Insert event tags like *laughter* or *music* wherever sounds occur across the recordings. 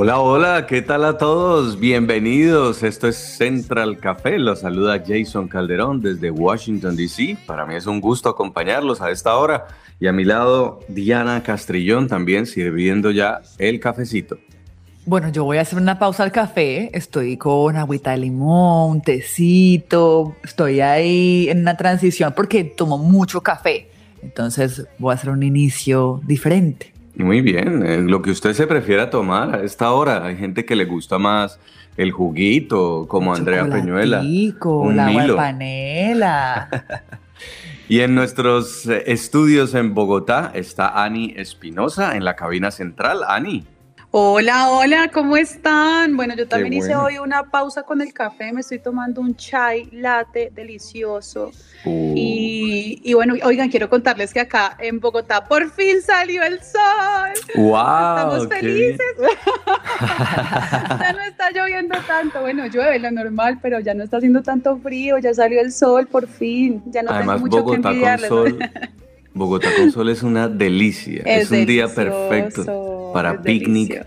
Hola, hola, ¿qué tal a todos? Bienvenidos. Esto es Central Café. Los saluda Jason Calderón desde Washington, D.C. Para mí es un gusto acompañarlos a esta hora. Y a mi lado, Diana Castrillón también sirviendo ya el cafecito. Bueno, yo voy a hacer una pausa al café. Estoy con agüita de limón, tecito. Estoy ahí en una transición porque tomo mucho café. Entonces voy a hacer un inicio diferente. Muy bien, eh, lo que usted se prefiera tomar a esta hora. Hay gente que le gusta más el juguito, como Andrea Peñuela. Un la agua de panela. *laughs* y en nuestros eh, estudios en Bogotá está Ani Espinosa en la cabina central. Ani. Hola, hola, ¿cómo están? Bueno, yo también hice hoy una pausa con el café, me estoy tomando un chai latte delicioso. Uh. Y, bueno, oigan, quiero contarles que acá en Bogotá por fin salió el sol. ¡Wow! Estamos felices. *laughs* ya no está lloviendo tanto. Bueno, llueve lo normal, pero ya no está haciendo tanto frío, ya salió el sol por fin. Ya no Además, tengo mucho Bogotá que Con sol. *laughs* Bogotá con sol es una delicia, es, un día perfecto para picnic,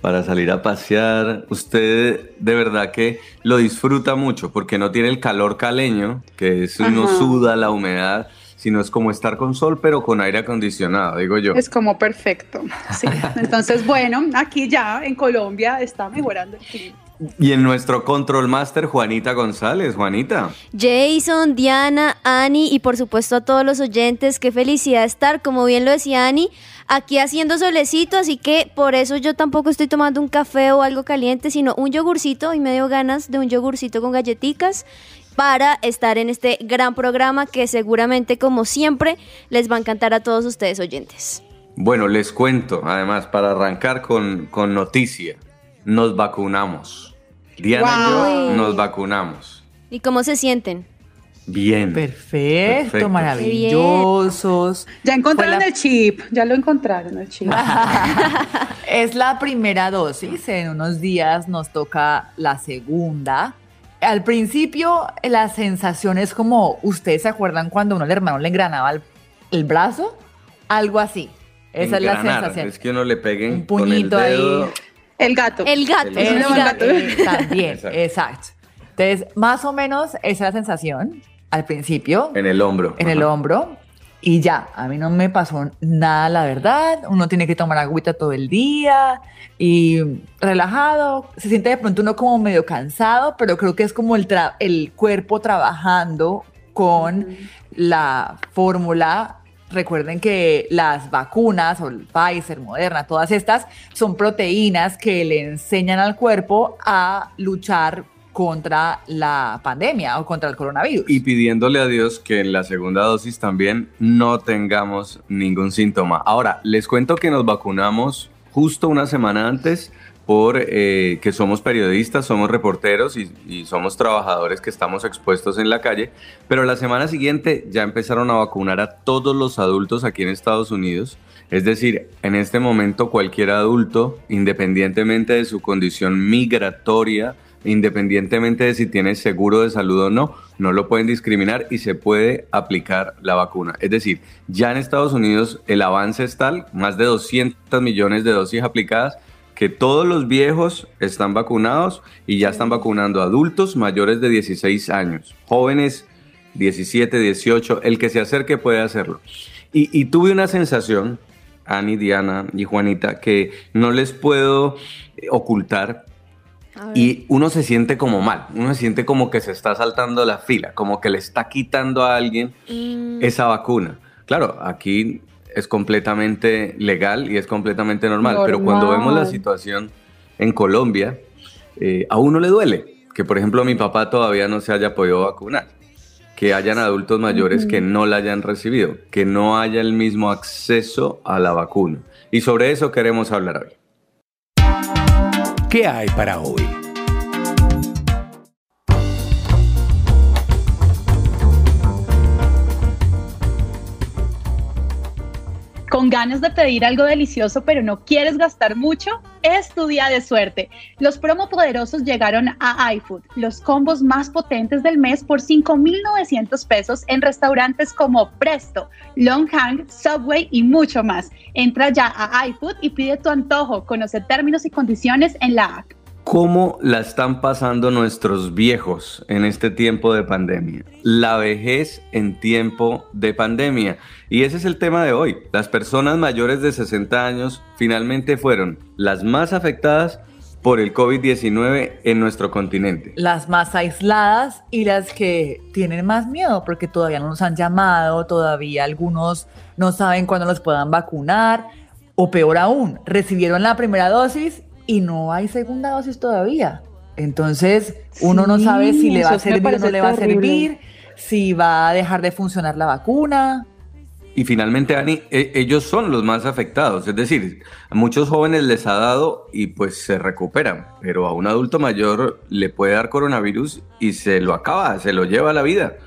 para salir a pasear. Usted de verdad que lo disfruta mucho porque no tiene el calor caleño, que es uno suda la humedad, sino es como estar con sol pero con aire acondicionado, digo yo. Es como perfecto. Sí. *laughs* Entonces, bueno, aquí ya en Colombia está mejorando el clima. Y en nuestro Control Master, Juanita González. Juanita. Jason, Diana, Ani y por supuesto a todos los oyentes. Qué felicidad estar, como bien lo decía Ani, aquí haciendo solecito. Así que por eso yo tampoco estoy tomando un café o algo caliente, sino un yogurcito y me dio ganas de un yogurcito con galletitas para estar en este gran programa que seguramente, como siempre, les va a encantar a todos ustedes oyentes. Bueno, les cuento, además, para arrancar con, con noticia, nos vacunamos. Diana y yo nos vacunamos. ¿Y cómo se sienten? Bien. Perfecto, maravillosos. Ya encontraron el chip, ya lo encontraron el chip. *laughs* es la primera dosis, en unos días nos toca la segunda. Al principio la sensación es como, ¿ustedes se acuerdan cuando uno al hermano le engranaba el, brazo? Algo así. Esa es la sensación. Es que uno le peguen un puñito con el dedo. ahí el gato. El gato. El, gato. también, exacto. Entonces, más o menos esa es la sensación al principio. En el hombro. En el hombro. Y ya, a mí no me pasó nada, la verdad. Uno tiene que tomar agüita todo el día y relajado. Se siente de pronto uno como medio cansado, pero creo que es como el, el cuerpo trabajando con la fórmula Recuerden que las vacunas, o el Pfizer, Moderna, todas estas son proteínas que le enseñan al cuerpo a luchar contra la pandemia o contra el coronavirus. Y pidiéndole a Dios que en la segunda dosis también no tengamos ningún síntoma. Ahora, les cuento que nos vacunamos justo una semana antes por eh, que somos periodistas, somos reporteros y, somos trabajadores que estamos expuestos en la calle, pero la semana siguiente ya empezaron a vacunar a todos los adultos aquí en Estados Unidos. Es decir, en este momento cualquier adulto, independientemente de su condición migratoria, independientemente de si tiene seguro de salud o no, no lo pueden discriminar y se puede aplicar la vacuna. Es decir, ya en Estados Unidos el avance es tal, más de 200 millones de dosis aplicadas, que todos los viejos están vacunados y ya están vacunando adultos mayores de 16 años, jóvenes 17, 18, el que se acerque puede hacerlo. Y, tuve una sensación, Ani, Diana y Juanita, que no les puedo ocultar y uno se siente como mal, uno se siente como que se está saltando la fila, como que le está quitando a alguien mm. esa vacuna. Claro, aquí es completamente legal y es completamente normal, pero cuando vemos la situación en Colombia, eh, a uno le duele que, por ejemplo, mi papá todavía no se haya podido vacunar, que hayan adultos mayores que no la hayan recibido, que no haya el mismo acceso a la vacuna. Y sobre eso queremos hablar hoy. ¿Qué hay para hoy? Con ganas de pedir algo delicioso pero no quieres gastar mucho, es tu día de suerte. Los promo poderosos llegaron a iFood, los combos más potentes del mes por 5,900 pesos en restaurantes como Presto, Longhang, Subway y mucho más. Entra ya a iFood y pide tu antojo. Conoce términos y condiciones en la app. ¿Cómo la están pasando nuestros viejos en este tiempo de pandemia? La vejez en tiempo de pandemia. Y ese es el tema de hoy. Las personas mayores de 60 años finalmente fueron las más afectadas por el COVID-19 en nuestro continente. Las más aisladas y las que tienen más miedo porque todavía no nos han llamado, todavía algunos no saben cuándo los puedan vacunar o peor aún, recibieron la primera dosis y no hay segunda dosis todavía. Entonces, uno no sabe si le va a servir o no le va a servir, si va a dejar de funcionar la vacuna. Y finalmente, Ani, e, ellos son los más afectados. Es decir, a muchos jóvenes les ha dado y pues se recuperan, pero a un adulto mayor le puede dar coronavirus y se lo acaba, se lo lleva a la vida.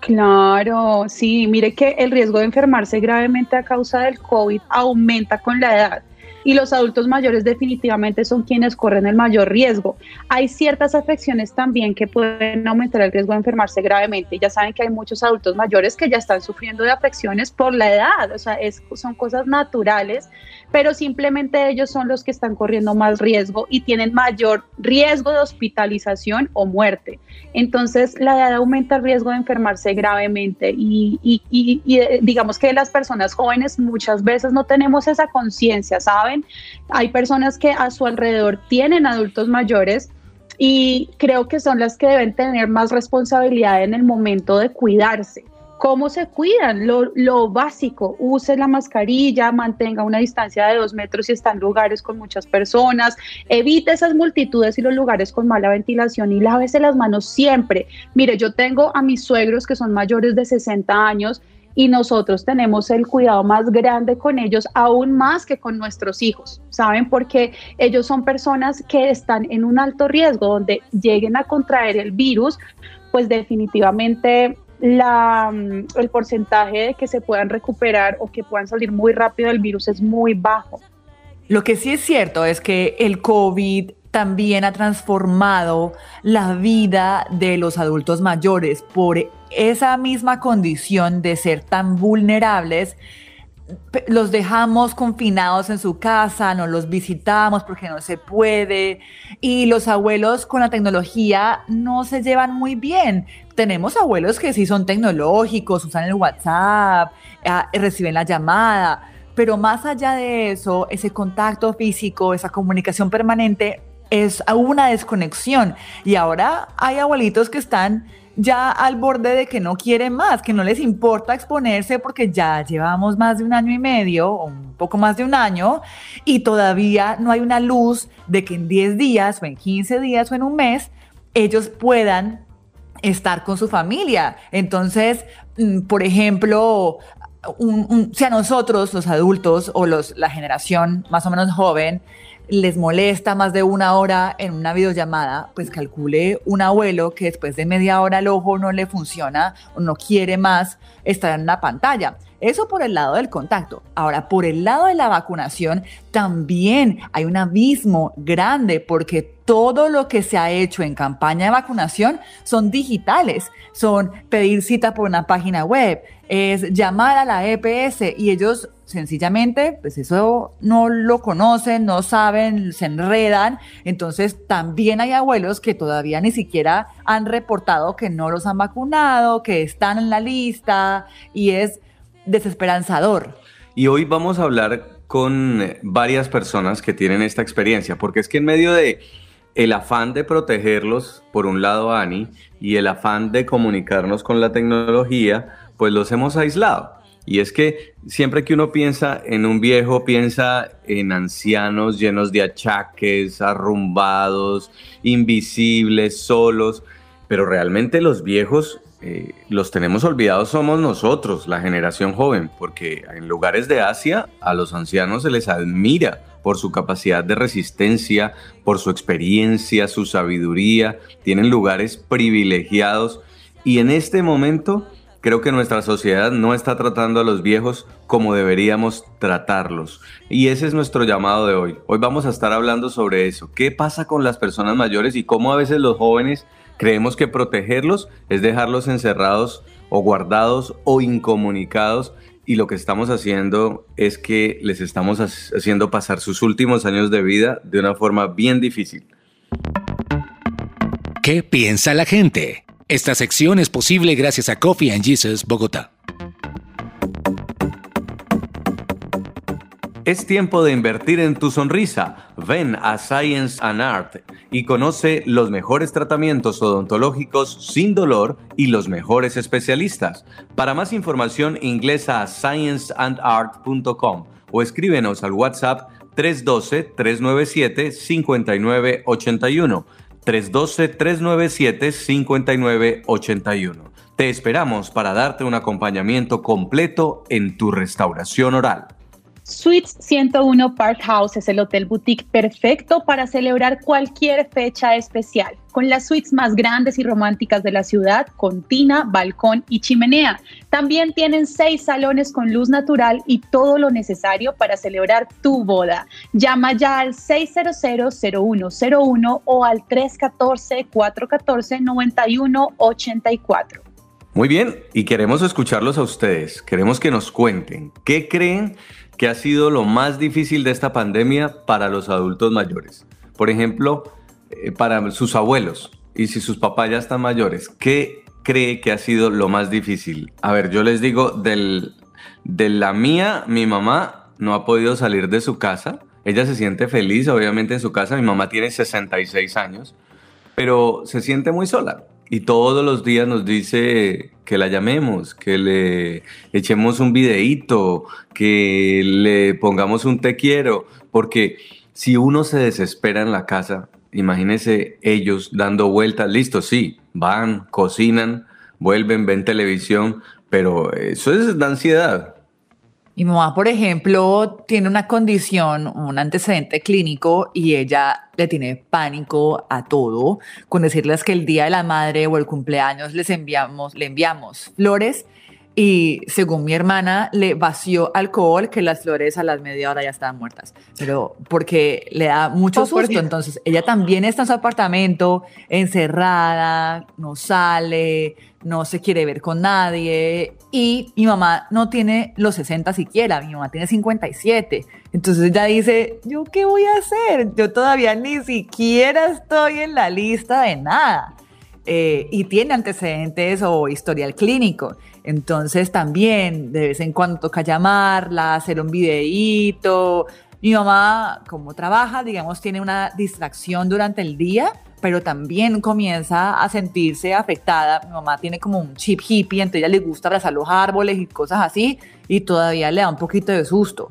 Claro, sí, mire que el riesgo de enfermarse gravemente a causa del COVID aumenta con la edad y los adultos mayores definitivamente son quienes corren el mayor riesgo. Hay ciertas afecciones también que pueden aumentar el riesgo de enfermarse gravemente. Ya saben que hay muchos adultos mayores que ya están sufriendo de afecciones por la edad, o sea, es, son cosas naturales, pero simplemente ellos son los que están corriendo más riesgo y tienen mayor riesgo de hospitalización o muerte. Entonces, la edad aumenta el riesgo de enfermarse gravemente y, y, y, eh, digamos que las personas jóvenes muchas veces no tenemos esa conciencia, ¿saben? Hay personas que a su alrededor tienen adultos mayores y creo que son las que deben tener más responsabilidad en el momento de cuidarse. ¿Cómo se cuidan? Lo, básico, use la mascarilla, mantenga una distancia de dos metros si está en lugares con muchas personas, evite esas multitudes y los lugares con mala ventilación y lávese las manos siempre. Mire, yo tengo a mis suegros que son mayores de 60 años y nosotros tenemos el cuidado más grande con ellos, aún más que con nuestros hijos, ¿saben? Porque ellos son personas que están en un alto riesgo, donde lleguen a contraer el virus, pues definitivamente la, mm, el porcentaje de que se puedan recuperar o que puedan salir muy rápido del virus es muy bajo. Lo que sí es cierto es que el COVID también ha transformado la vida de los adultos mayores por esa misma condición de ser tan vulnerables. Los dejamos confinados en su casa, no los visitamos porque no se puede y los abuelos con la tecnología no se llevan muy bien. Tenemos abuelos que sí son tecnológicos, usan el WhatsApp, ah, reciben la llamada, pero más allá de eso, ese contacto físico, esa comunicación permanente es una desconexión. Y ahora hay abuelitos que están ya al borde de que no quieren más, que no les importa exponerse porque ya llevamos más de un año y medio o un poco más de un año y todavía no hay una luz de que en 10 días o en 15 días o en un mes ellos puedan estar con su familia. Entonces, mm, por ejemplo, a nosotros, los adultos o los, la generación más o menos joven, les molesta más de una hora en una videollamada, pues calcule un abuelo que después de media hora el ojo no le funciona o no quiere más estar en una pantalla. Eso por el lado del contacto. Ahora, por el lado de la vacunación, también hay un abismo grande porque todo lo que se ha hecho en campaña de vacunación son digitales, son pedir cita por una página web, es llamar a la EPS y ellos sencillamente, pues eso no lo conocen, no saben, se enredan. Entonces también hay abuelos que todavía ni siquiera han reportado que no los han vacunado, que están en la lista y es desesperanzador. Y hoy vamos a hablar con varias personas que tienen esta experiencia, porque es que en medio de el afán de protegerlos, por un lado, Ani, y el afán de comunicarnos con la tecnología, pues los hemos aislado. Y es que siempre que uno piensa en un viejo, piensa en ancianos llenos de achaques, arrumbados, invisibles, solos, pero realmente los viejos eh, los tenemos olvidados somos nosotros, la generación joven, porque en lugares de Asia a los ancianos se les admira por su capacidad de resistencia, por su experiencia, su sabiduría, tienen lugares privilegiados y en este momento creo que nuestra sociedad no está tratando a los viejos como deberíamos tratarlos. Y ese es nuestro llamado de hoy. Hoy vamos a estar hablando sobre eso. ¿Qué pasa con las personas mayores y cómo a veces los jóvenes creemos que protegerlos es dejarlos encerrados o guardados o incomunicados? Y lo que estamos haciendo es que les estamos haciendo pasar sus últimos años de vida de una forma bien difícil. ¿Qué piensa la gente? Esta sección es posible gracias a Coffee and Jesus Bogotá. Es tiempo de invertir en tu sonrisa. Ven a Science and Art y conoce los mejores tratamientos odontológicos sin dolor y los mejores especialistas. Para más información ingresa a scienceandart.com o escríbenos al WhatsApp 312-397-5981. 312-397-5981. Te esperamos para darte un acompañamiento completo en tu restauración oral. Suites 101 Park House es el hotel boutique perfecto para celebrar cualquier fecha especial, con las suites más grandes y románticas de la ciudad, con tina, balcón y chimenea. También tienen seis salones con luz natural y todo lo necesario para celebrar tu boda. Llama ya al 600-0101 o al 314-414-9184. Muy bien, y queremos escucharlos a ustedes. Queremos que nos cuenten qué creen ¿Qué ha sido lo más difícil de esta pandemia para los adultos mayores? Por ejemplo, eh, para sus abuelos y si sus papás ya están mayores, ¿qué cree que ha sido lo más difícil? A ver, yo les digo, del, de la mía, mi mamá no ha podido salir de su casa. Ella se siente feliz, obviamente, en su casa. Mi mamá tiene 66 años, pero se siente muy sola y todos los días nos dice que la llamemos, que le echemos un videíto, que le pongamos un te quiero, porque si uno se desespera en la casa, imagínese ellos dando vueltas, listo, sí, van, cocinan, vuelven, ven televisión, pero eso es la ansiedad. Mi mamá, por ejemplo, tiene una condición, un antecedente clínico y ella le tiene pánico a todo con decirles que el día de la madre o el cumpleaños les enviamos, le enviamos flores y según mi hermana le vació alcohol que las flores a las media hora ya estaban muertas, pero porque le da mucho susto, entonces ella también está en su apartamento encerrada, no sale, no se quiere ver con nadie y mi mamá no tiene los 60 siquiera, mi mamá tiene 57. Entonces ella dice, ¿yo qué voy a hacer? Yo todavía ni siquiera estoy en la lista de nada. Eh, y tiene antecedentes o historial clínico. Entonces también de vez en cuando toca llamarla, hacer un videíto. Mi mamá, como trabaja, digamos, tiene una distracción durante el día, pero también comienza a sentirse afectada. Mi mamá tiene como un chip hippie, entonces ella le gusta abrazar los árboles y cosas así, y todavía le da un poquito de susto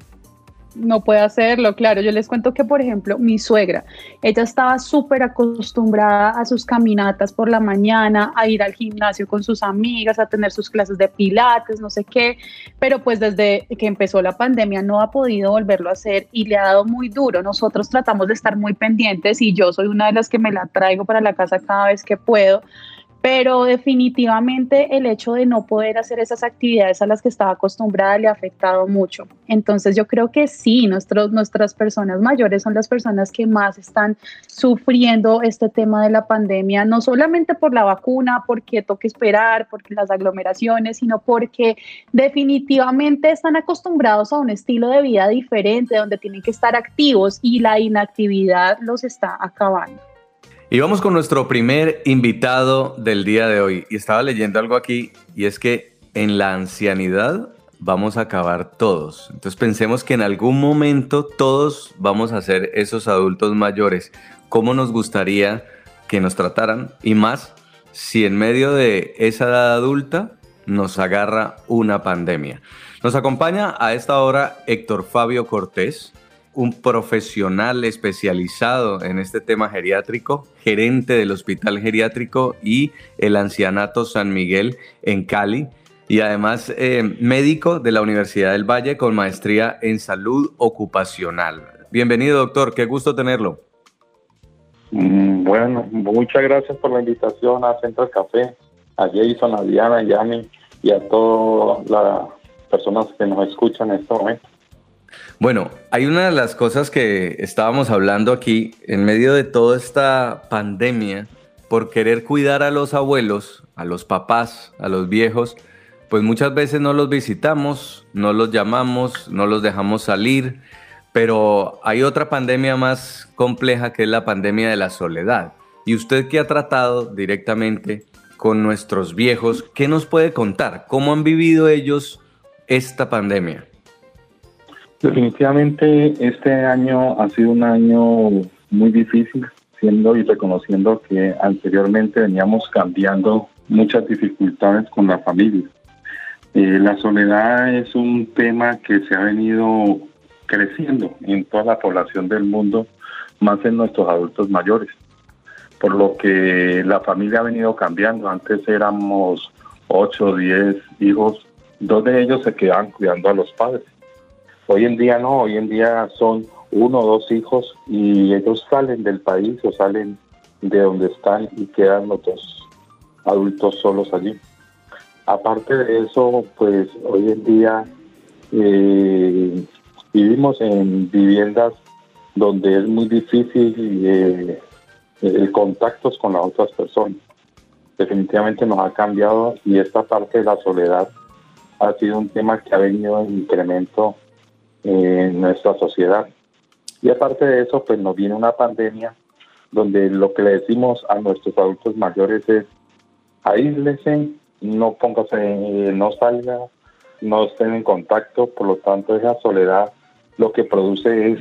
no puede hacerlo, claro. Yo les cuento que, por ejemplo, mi suegra, ella estaba súper acostumbrada a sus caminatas por la mañana, a ir al gimnasio con sus amigas, a tener sus clases de pilates, no sé qué, pero pues desde que empezó la pandemia no ha podido volverlo a hacer y le ha dado muy duro. Nosotros tratamos de estar muy pendientes y yo soy una de las que me la traigo para la casa cada vez que puedo pero definitivamente el hecho de no poder hacer esas actividades a las que estaba acostumbrada le ha afectado mucho. Entonces yo creo que sí, nuestros, nuestras personas mayores son las personas que más están sufriendo este tema de la pandemia, no solamente por la vacuna, porque toque esperar, porque las aglomeraciones, sino porque definitivamente están acostumbrados a un estilo de vida diferente, donde tienen que estar activos y la inactividad los está acabando. Y vamos con nuestro primer invitado del día de hoy. Y estaba leyendo algo aquí y es que en la ancianidad vamos a acabar todos. Entonces pensemos que en algún momento todos vamos a ser esos adultos mayores. ¿Cómo nos gustaría que nos trataran? Y más si en medio de esa edad adulta nos agarra una pandemia. Nos acompaña a esta hora Héctor Fabio Cortés, un profesional especializado en este tema geriátrico, gerente del Hospital Geriátrico y el Ancianato San Miguel en Cali y además eh, médico de la Universidad del Valle con maestría en salud ocupacional. Bienvenido, doctor, qué gusto tenerlo. Mm, bueno, muchas gracias por la invitación a Central Café, a Jason, a Diana, a Yami y a todas las personas que nos escuchan en este. Bueno, hay una de las cosas que estábamos hablando aquí en medio de toda esta pandemia, por querer cuidar a los abuelos, a los papás, a los viejos, pues muchas veces no los visitamos, no los llamamos, no los dejamos salir, pero hay otra pandemia más compleja que es la pandemia de la soledad. Y usted que ha tratado directamente con nuestros viejos, ¿qué nos puede contar? ¿Cómo han vivido ellos esta pandemia? Definitivamente este año ha sido un año muy difícil, siendo y reconociendo que anteriormente veníamos cambiando muchas dificultades con la familia. Eh, la soledad es un tema que se ha venido creciendo en toda la población del mundo, más en nuestros adultos mayores, por lo que la familia ha venido cambiando. Antes éramos 8 o 10 hijos, dos de ellos se quedaban cuidando a los padres. Hoy en día no, hoy en día son uno o dos hijos y ellos salen del país o salen de donde están y quedan los dos adultos solos allí. Aparte de eso, pues hoy en día eh, vivimos en viviendas donde es muy difícil eh, el contacto con las otras personas. Definitivamente nos ha cambiado y esta parte de la soledad ha sido un tema que ha venido en incremento en nuestra sociedad. Y aparte de eso, pues nos viene una pandemia donde lo que le decimos a nuestros adultos mayores es aíslese, no póngase, no salga, no estén en contacto, por lo tanto esa soledad lo que produce es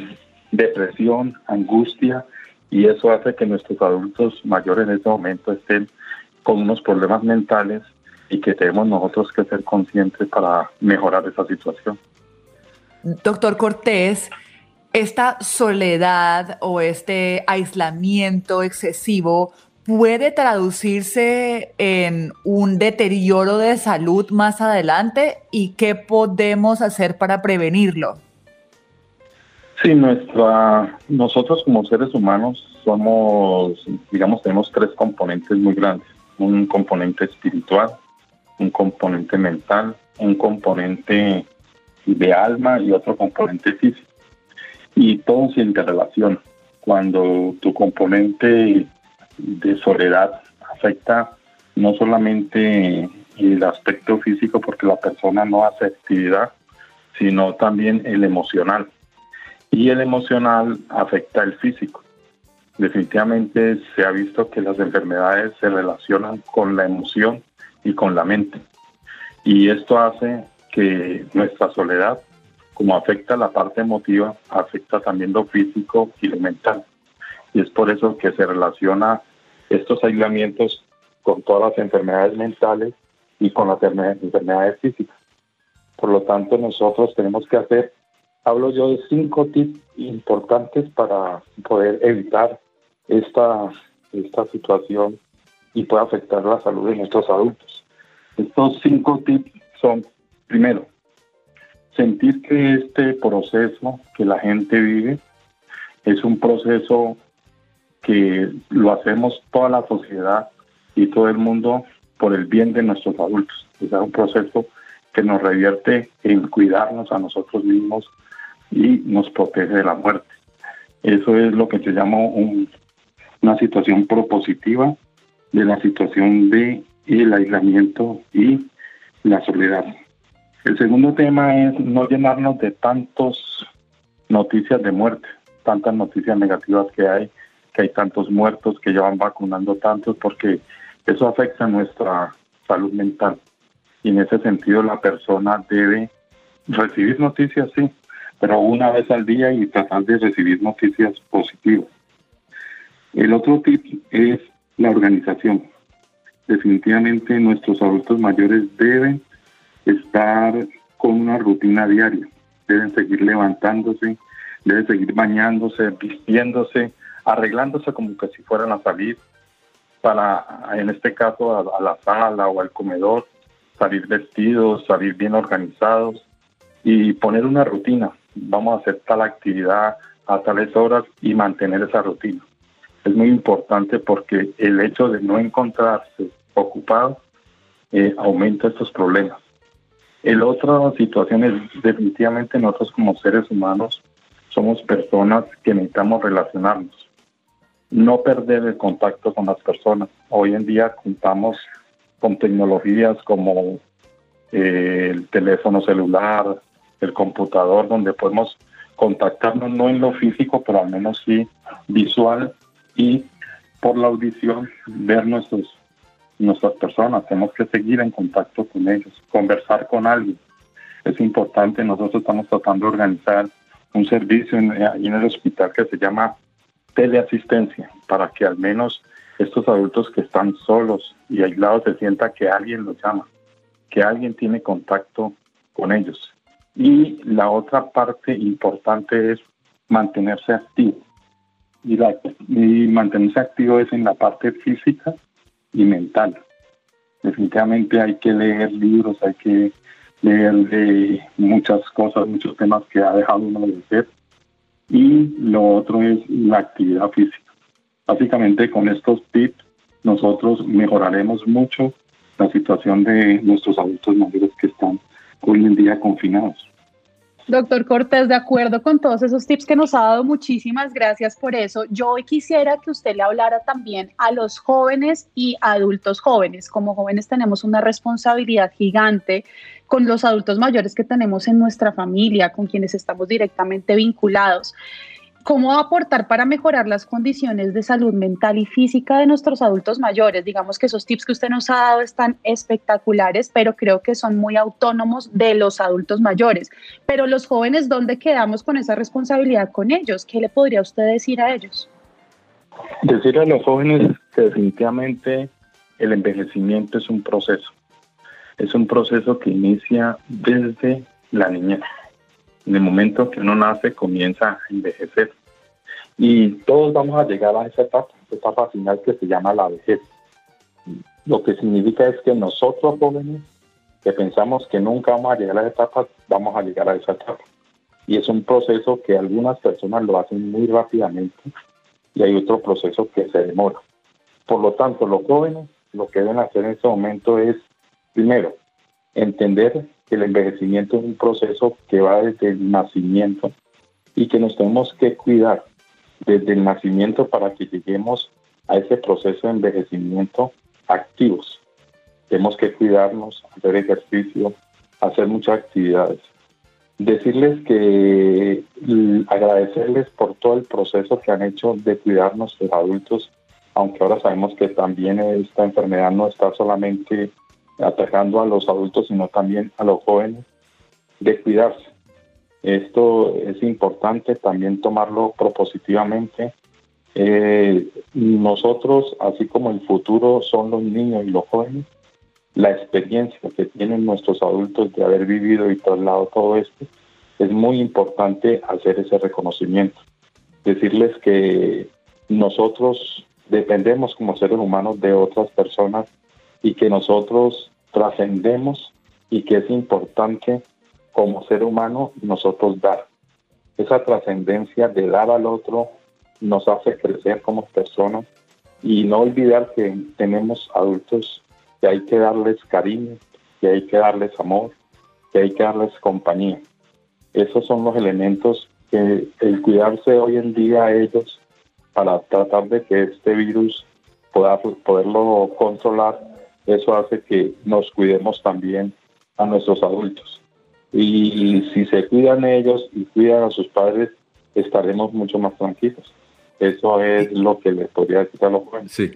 depresión, angustia y eso hace que nuestros adultos mayores en este momento estén con unos problemas mentales y que tenemos nosotros que ser conscientes para mejorar esa situación. Doctor Cortés, esta soledad o este aislamiento excesivo puede traducirse en un deterioro de salud más adelante y qué podemos hacer para prevenirlo. Sí, nuestra, nosotros como seres humanos somos, digamos, tenemos tres componentes muy grandes. Un componente espiritual, un componente mental, un componente de alma y otro componente físico. Y todo se interrelaciona. Cuando tu componente de soledad afecta no solamente el aspecto físico porque la persona no hace actividad, sino también el emocional. Y el emocional afecta el físico. Definitivamente se ha visto que las enfermedades se relacionan con la emoción y con la mente. Y esto hace que nuestra soledad, como afecta la parte emotiva, afecta también lo físico y lo mental. Y es por eso que se relaciona estos aislamientos con todas las enfermedades mentales y con las enfermedades físicas. Por lo tanto, nosotros tenemos que hacer, hablo yo de cinco tips importantes para poder evitar esta, esta situación y puede afectar la salud de nuestros adultos. Estos cinco tips son, primero, sentir que este proceso que la gente vive es un proceso que lo hacemos toda la sociedad y todo el mundo por el bien de nuestros adultos. Es un proceso que nos revierte en cuidarnos a nosotros mismos y nos protege de la muerte. Eso es lo que yo llamo una situación propositiva de la situación de el aislamiento y la soledad. El segundo tema es no llenarnos de tantas noticias de muerte, tantas noticias negativas que hay que hay tantos muertos, que ya van vacunando tantos, porque eso afecta nuestra salud mental. Y en ese sentido la persona debe recibir noticias, sí, pero una vez al día y tratar de recibir noticias positivas. El otro tip es la organización. Definitivamente nuestros adultos mayores deben estar con una rutina diaria, deben seguir levantándose, debe seguir bañándose, vistiéndose, arreglándose como que si fueran a salir para, en este caso, a, la sala o al comedor, salir vestidos, salir bien organizados y poner una rutina. Vamos a hacer tal actividad a tales horas y mantener esa rutina. Es muy importante porque el hecho de no encontrarse ocupado eh, aumenta estos problemas. El otra situación es definitivamente nosotros como seres humanos somos personas que necesitamos relacionarnos, no perder el contacto con las personas. Hoy en día contamos con tecnologías como eh, el teléfono celular, el computador, donde podemos contactarnos no en lo físico, pero al menos sí visual y por la audición ver nuestros nuestras personas, tenemos que seguir en contacto con ellos, conversar con alguien. Es importante, nosotros estamos tratando de organizar un servicio en, el hospital que se llama teleasistencia, para que al menos estos adultos que están solos y aislados se sienta que alguien los llama, que alguien tiene contacto con ellos. Y la otra parte importante es mantenerse activo. Y mantenerse activo es en la parte física y mental. Definitivamente hay que leer libros, hay que leer de muchas cosas, muchos temas que ha dejado uno de hacer. Y lo otro es la actividad física. Básicamente con estos tips nosotros mejoraremos mucho la situación de nuestros adultos mayores que están hoy en día confinados. Doctor Cortés, de acuerdo con todos esos tips que nos ha dado, muchísimas gracias por eso. Yo hoy quisiera que usted le hablara también a los jóvenes y adultos jóvenes. Como jóvenes tenemos una responsabilidad gigante con los adultos mayores que tenemos en nuestra familia, con quienes estamos directamente vinculados. ¿Cómo aportar para mejorar las condiciones de salud mental y física de nuestros adultos mayores? Digamos que esos tips que usted nos ha dado están espectaculares, pero creo que son muy autónomos de los adultos mayores. Pero los jóvenes, ¿dónde quedamos con esa responsabilidad con ellos? ¿Qué le podría usted decir a ellos? Decir a los jóvenes que definitivamente el envejecimiento es un proceso. Es un proceso que inicia desde la niñez en el momento que uno nace comienza a envejecer. Y todos vamos a llegar a esa etapa, esa etapa final que se llama la vejez. Lo que significa es que nosotros jóvenes que pensamos que nunca vamos a llegar a esa etapa, vamos a llegar a esa etapa. Y es un proceso que algunas personas lo hacen muy rápidamente y hay otro proceso que se demora. Por lo tanto, los jóvenes lo que deben hacer en este momento es, primero, entender que el envejecimiento es un proceso que va desde el nacimiento y que nos tenemos que cuidar desde el nacimiento para que lleguemos a ese proceso de envejecimiento activos. Tenemos que cuidarnos, hacer ejercicio, hacer muchas actividades. Decirles que agradecerles por todo el proceso que han hecho de cuidarnos los adultos, aunque ahora sabemos que también esta enfermedad no está solamente atacando a los adultos, sino también a los jóvenes, de cuidarse. Esto es importante también tomarlo propositivamente. Eh, nosotros, así como el futuro son los niños y los jóvenes, la experiencia que tienen nuestros adultos de haber vivido y trasladado todo esto, es muy importante hacer ese reconocimiento. Decirles que nosotros dependemos como seres humanos de otras personas y que nosotros trascendemos y que es importante como ser humano nosotros dar. Esa trascendencia de dar al otro nos hace crecer como personas y no olvidar que tenemos adultos que hay que darles cariño, que hay que darles amor, que hay que darles compañía. Esos son los elementos que el cuidarse hoy en día a ellos para tratar de que este virus pueda poderlo controlar eso hace que nos cuidemos también a nuestros adultos. Y si se cuidan ellos y cuidan a sus padres, estaremos mucho más tranquilos. Eso es lo que les podría decir a los jóvenes. Sí.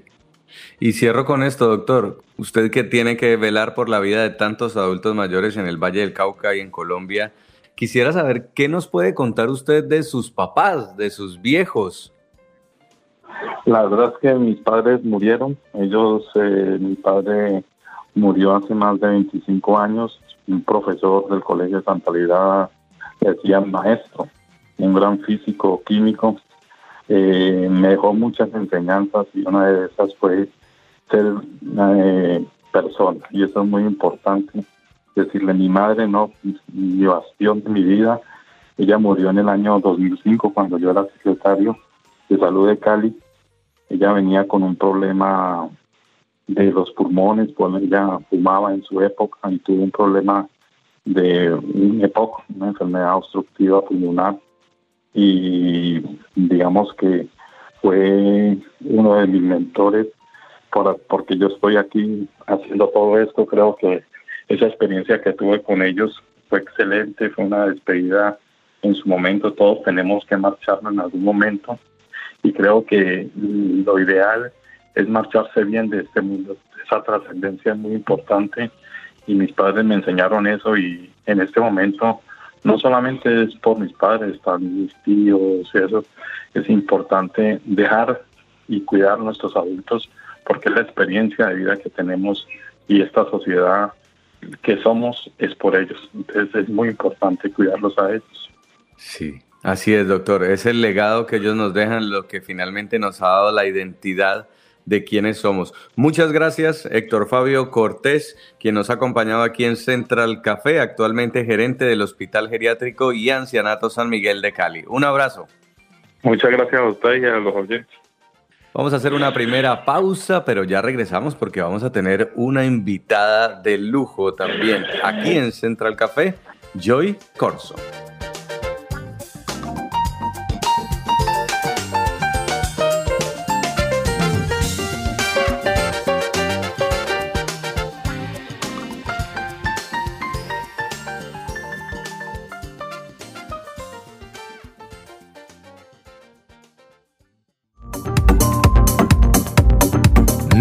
Y cierro con esto, doctor. Usted que tiene que velar por la vida de tantos adultos mayores en el Valle del Cauca y en Colombia, quisiera saber qué nos puede contar usted de sus papás, de sus viejos, la verdad es que mis padres murieron. Ellos, eh, mi padre murió hace más de 25 años. Un profesor del Colegio de Santa Lida decía maestro. un gran físico químico. Eh, me dejó muchas enseñanzas y una de esas fue ser eh, persona y eso es muy importante. Decirle, mi madre no, mi bastión de mi vida, ella murió en el año 2005 cuando yo era secretario de salud de Cali. Ella venía con un problema de los pulmones, pues ella fumaba en su época y tuvo un problema de un EPOC, una enfermedad obstructiva pulmonar. Y digamos que fue uno de mis mentores por, porque yo estoy aquí haciendo todo esto, creo que esa experiencia que tuve con ellos fue excelente, fue una despedida en su momento, todos tenemos que marcharnos en algún momento. Y creo que lo ideal es marcharse bien de este mundo. Esa trascendencia es muy importante y mis padres me enseñaron eso y en este momento no solamente es por mis padres, están mis tíos y eso, es importante dejar y cuidar a nuestros adultos porque la experiencia de vida que tenemos y esta sociedad que somos es por ellos. Entonces es muy importante cuidarlos a ellos. Sí, así es, doctor. Es el legado que ellos nos dejan, lo que finalmente nos ha dado la identidad de quiénes somos. Muchas gracias, Héctor Fabio Cortés, quien nos ha acompañado aquí en Central Café, actualmente gerente del Hospital Geriátrico y Ancianato San Miguel de Cali. Un abrazo. Muchas gracias a usted y a los oyentes. Vamos a hacer una primera pausa, pero ya regresamos porque vamos a tener una invitada de lujo también aquí en Central Café, Joy Corso.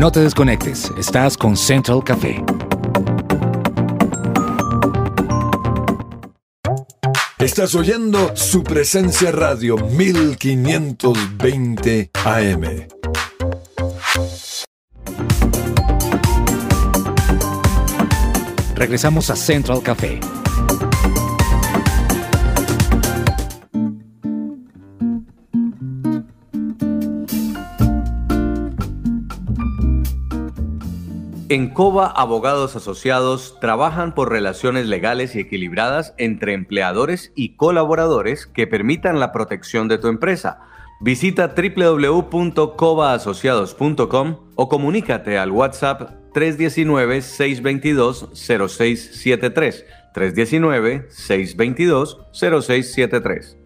No te desconectes, estás con Central Café. Estás oyendo su presencia radio 1520 AM. Regresamos a Central Café. En COBA, abogados asociados trabajan por relaciones legales y equilibradas entre empleadores y colaboradores que permitan la protección de tu empresa. Visita www.cobaasociados.com o comunícate al WhatsApp 319-622-0673. 319-622-0673.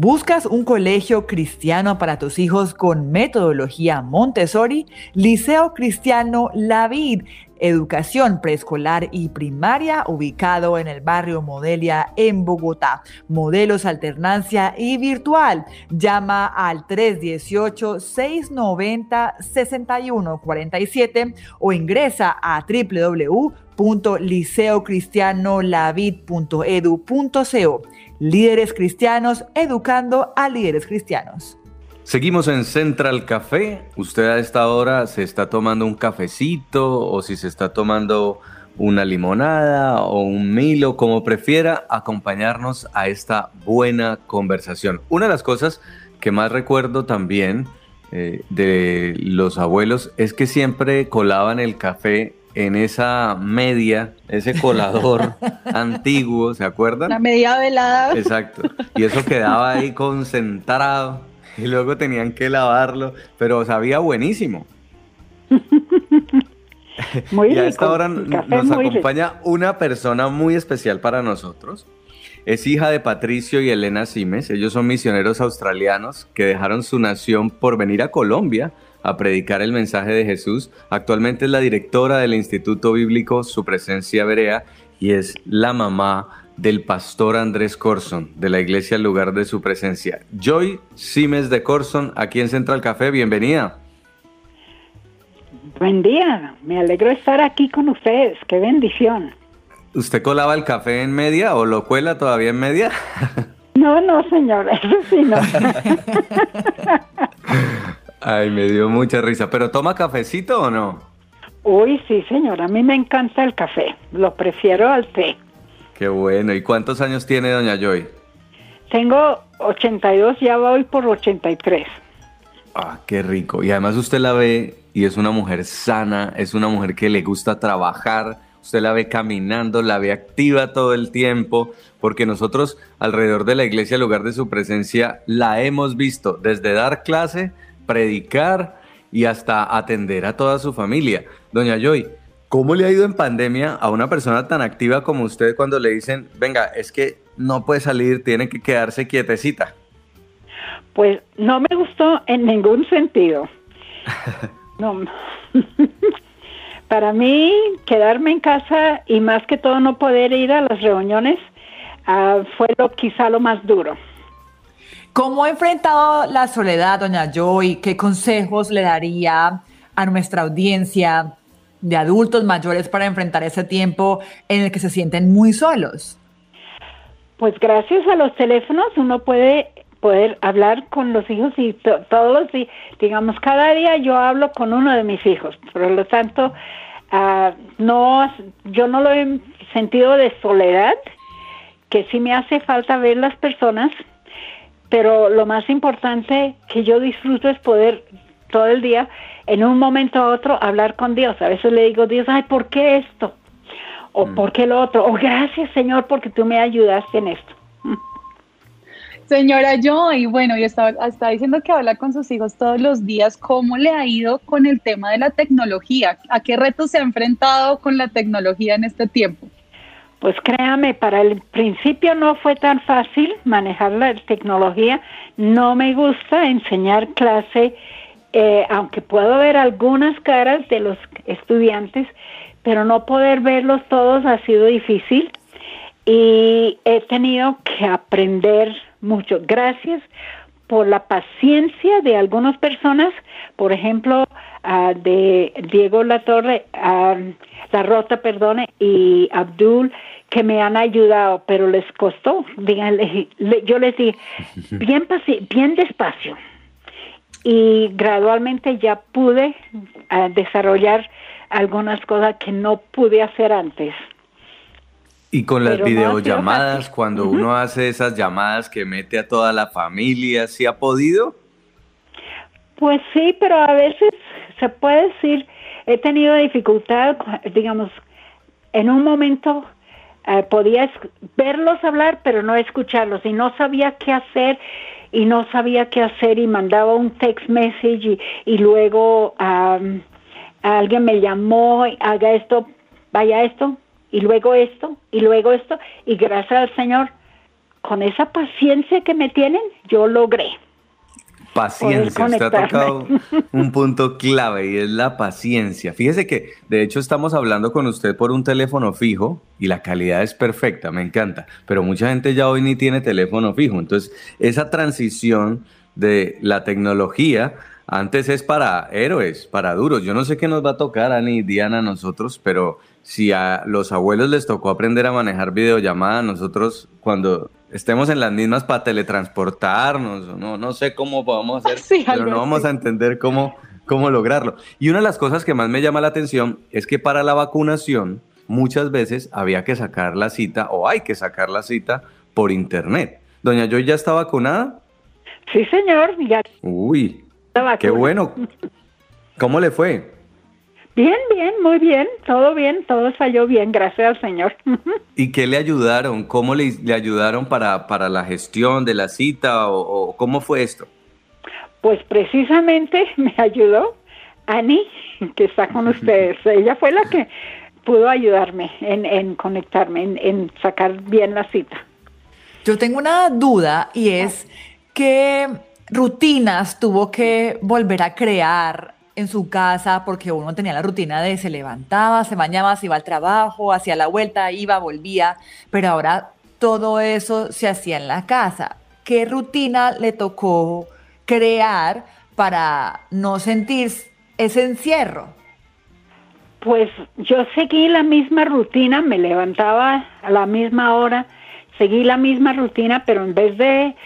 ¿Buscas un colegio cristiano para tus hijos con metodología Montessori? Liceo Cristiano Lavid, educación preescolar y primaria ubicado en el barrio Modelia en Bogotá. Modelos alternancia y virtual. Llama al 318-690-6147 o ingresa a www.liceocristianolavid.edu.co líderes cristianos educando a líderes cristianos. Seguimos en Central Café. Usted a esta hora se está tomando un cafecito o si se está tomando una limonada o un milo, como prefiera, acompañarnos a esta buena conversación. Una de las cosas que más recuerdo también eh, de los abuelos es que siempre colaban el café en esa media, ese colador *laughs* antiguo, ¿se acuerdan? La media velada. Exacto. Y eso quedaba ahí concentrado y luego tenían que lavarlo, pero sabía buenísimo. *laughs* Muy *laughs* y a rico, esta hora nos acompaña una persona muy especial para nosotros. Es hija de Patricio y Elena Simes. Ellos son misioneros australianos que dejaron su nación por venir a Colombia a predicar el mensaje de Jesús. Actualmente es la directora del Instituto Bíblico Su Presencia Berea y es la mamá del pastor Andrés Corson de la iglesia El Lugar de Su Presencia. Joy Simes de Corson, aquí en Central Café, bienvenida. Buen día, me alegro de estar aquí con ustedes, qué bendición. ¿Usted colaba el café en media o lo cuela todavía en media? No, no, señor, eso sí no. *laughs* Ay, me dio mucha risa. ¿Pero toma cafecito o no? Uy, sí, señor, a mí me encanta el café, lo prefiero al té. Qué bueno. ¿Y cuántos años tiene doña Joy? Tengo 82, ya voy por 83. Ah, qué rico. Y además usted la ve y es una mujer sana, es una mujer que le gusta trabajar, usted la ve caminando, la ve activa todo el tiempo, porque nosotros alrededor de la iglesia, lugar de su presencia, la hemos visto desde dar clase, predicar y hasta atender a toda su familia. Doña Joy, ¿cómo le ha ido en pandemia a una persona tan activa como usted cuando le dicen, venga, es que no puede salir, tiene que quedarse quietecita? Pues no me gustó en ningún sentido. *laughs* No. *laughs* Para mí, quedarme en casa y más que todo no poder ir a las reuniones ah, fue lo quizá lo más duro. ¿Cómo ha enfrentado la soledad, doña Joy? ¿Qué consejos le daría a nuestra audiencia de adultos mayores para enfrentar ese tiempo en el que se sienten muy solos? Pues gracias a los teléfonos uno puede poder hablar con los hijos y todos los días, digamos, cada día yo hablo con uno de mis hijos, por lo tanto, ah, no, yo no lo he sentido de soledad, que sí me hace falta ver las personas, pero lo más importante que yo disfruto es poder todo el día, en un momento a otro, hablar con Dios. A veces le digo, Dios, ay, ¿por qué esto? O mm. ¿por qué lo otro? O gracias, Señor, porque tú me ayudaste en esto. Señora Joy, bueno, y estaba, está diciendo que habla con sus hijos todos los días. ¿Cómo le ha ido con el tema de la tecnología? ¿A qué retos se ha enfrentado con la tecnología en este tiempo? Pues créame, para el principio no fue tan fácil manejar la tecnología. No me gusta enseñar clase, eh, aunque puedo ver algunas caras de los estudiantes, pero no poder verlos todos ha sido difícil y he tenido que aprender mucho. Gracias por la paciencia de algunas personas, por ejemplo, de Diego Latorre, La Rota, perdone, y Abdul, que me han ayudado, pero les costó. Díganle, yo les dije, *laughs* bien, bien despacio. Y gradualmente ya pude desarrollar algunas cosas que no pude hacer antes. Y con las videollamadas, cuando uno hace esas llamadas que mete a toda la familia, ¿sí ha podido? Pues sí, pero a veces se puede decir, he tenido dificultad, digamos, en un momento eh, podía verlos hablar, pero no escucharlos, y no sabía qué hacer, y no sabía qué hacer, y mandaba un text message, y, y luego alguien me llamó, haga esto, vaya esto, y luego esto, y luego esto, y gracias al Señor, con esa paciencia que me tienen, yo logré. Paciencia, usted ha tocado un punto clave y es la paciencia. Fíjese que de hecho estamos hablando con usted por un teléfono fijo y la calidad es perfecta, me encanta, pero mucha gente ya hoy ni tiene teléfono fijo, entonces esa transición de la tecnología antes es para héroes, para duros. Yo no sé qué nos va a tocar, Ani y Diana, a nosotros, pero si a los abuelos les tocó aprender a manejar videollamada, nosotros cuando estemos en las mismas para teletransportarnos, no, no sé cómo podemos hacer, *laughs* pero no vamos a entender cómo, cómo lograrlo. Y una de las cosas que más me llama la atención es que para la vacunación muchas veces había que sacar la cita o hay que sacar la cita por internet. Doña Joy ya está vacunada? Sí, señor, ya. Uy, qué bueno. *laughs* ¿Cómo le fue? Bien, bien, muy bien, todo bien, todo salió bien, gracias al Señor. *laughs* ¿Y qué le ayudaron? ¿Cómo le, le ayudaron para, para, la gestión de la cita o, cómo fue esto? Pues precisamente *laughs* me ayudó Ani, que está con *laughs* ustedes. Ella fue la que pudo ayudarme en, en conectarme, en, en, sacar bien la cita. Yo tengo una duda y es qué rutinas tuvo que volver a crear en su casa porque uno tenía la rutina de se levantaba, se bañaba, se iba al trabajo, hacía la vuelta, iba, volvía, pero ahora todo eso se hacía en la casa. ¿Qué rutina le tocó crear para no sentir ese encierro? Pues yo seguí la misma rutina, me levantaba a la misma hora, seguí la misma rutina, pero en vez de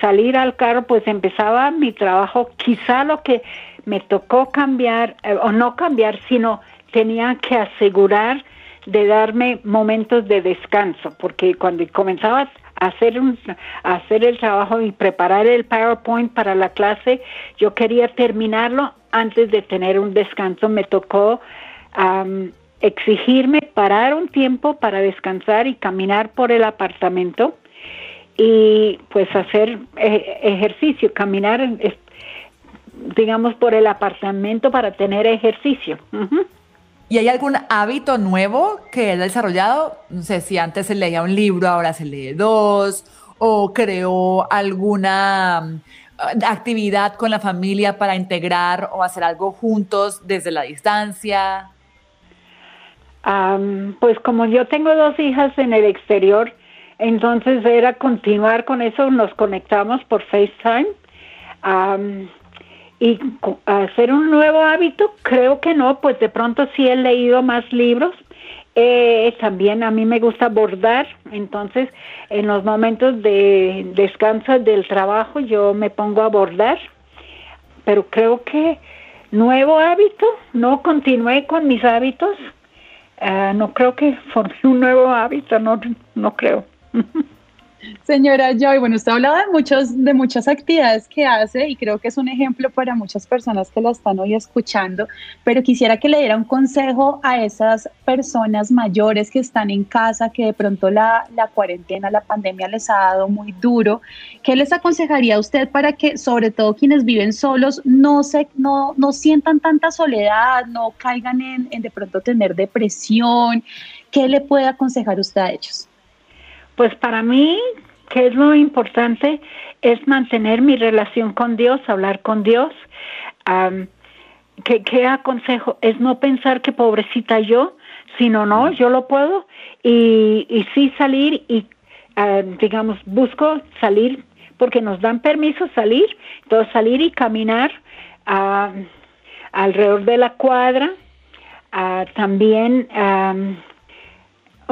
salir al carro, pues empezaba mi trabajo. Quizá lo que me tocó cambiar, eh, o no cambiar, sino tenía que asegurar de darme momentos de descanso, porque cuando comenzaba hacer, un, hacer el trabajo y preparar el PowerPoint para la clase. Yo quería terminarlo antes de tener un descanso. Me tocó exigirme parar un tiempo para descansar y caminar por el apartamento y pues hacer eh, ejercicio, caminar, digamos, por el apartamento para tener ejercicio. ¿Y hay algún hábito nuevo que él ha desarrollado? No sé si antes se leía un libro, ahora se lee dos, o creó alguna mm, actividad con la familia para integrar o hacer algo juntos desde la distancia. pues como yo tengo dos hijas en el exterior, entonces era continuar con eso, nos conectamos por FaceTime. Y hacer un nuevo hábito, creo que no, pues de pronto sí he leído más libros. Eh, también a mí me gusta bordar, entonces en los momentos de descanso del trabajo yo me pongo a bordar, pero creo que nuevo hábito, no continué con mis hábitos, ah, no creo que formé un nuevo hábito, no, no creo. *laughs* Señora Joy, bueno, usted ha hablado de, muchos, de muchas actividades que hace y creo que es un ejemplo para muchas personas que la están hoy escuchando, pero quisiera que le diera un consejo a esas personas mayores que están en casa, que de pronto la, la cuarentena, la pandemia les ha dado muy duro. ¿Qué les aconsejaría a usted para que, sobre todo quienes viven solos, no, se, no, no sientan tanta soledad, no caigan en, en de pronto tener depresión? ¿Qué le puede aconsejar usted a ellos? Pues para mí, que es lo importante, es mantener mi relación con Dios, hablar con Dios. ¿qué, aconsejo? Es no pensar que pobrecita yo, sino no, yo lo puedo. Y, y sí salir y, digamos, busco salir porque nos dan permiso salir, entonces salir y caminar alrededor de la cuadra. también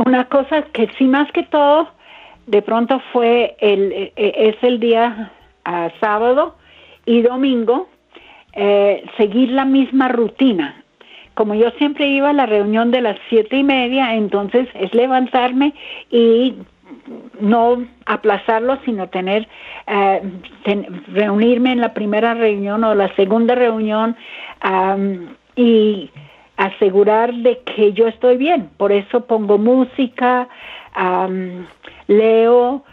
una cosa que sí más que todo, de pronto fue el, e, e, es el día ah, sábado y domingo, eh, seguir la misma rutina. Como yo siempre iba a la reunión de las siete y media, entonces es levantarme y no aplazarlo, sino tener, eh, reunirme en la primera reunión o la segunda reunión y asegurar de que yo estoy bien. Por eso pongo música, leo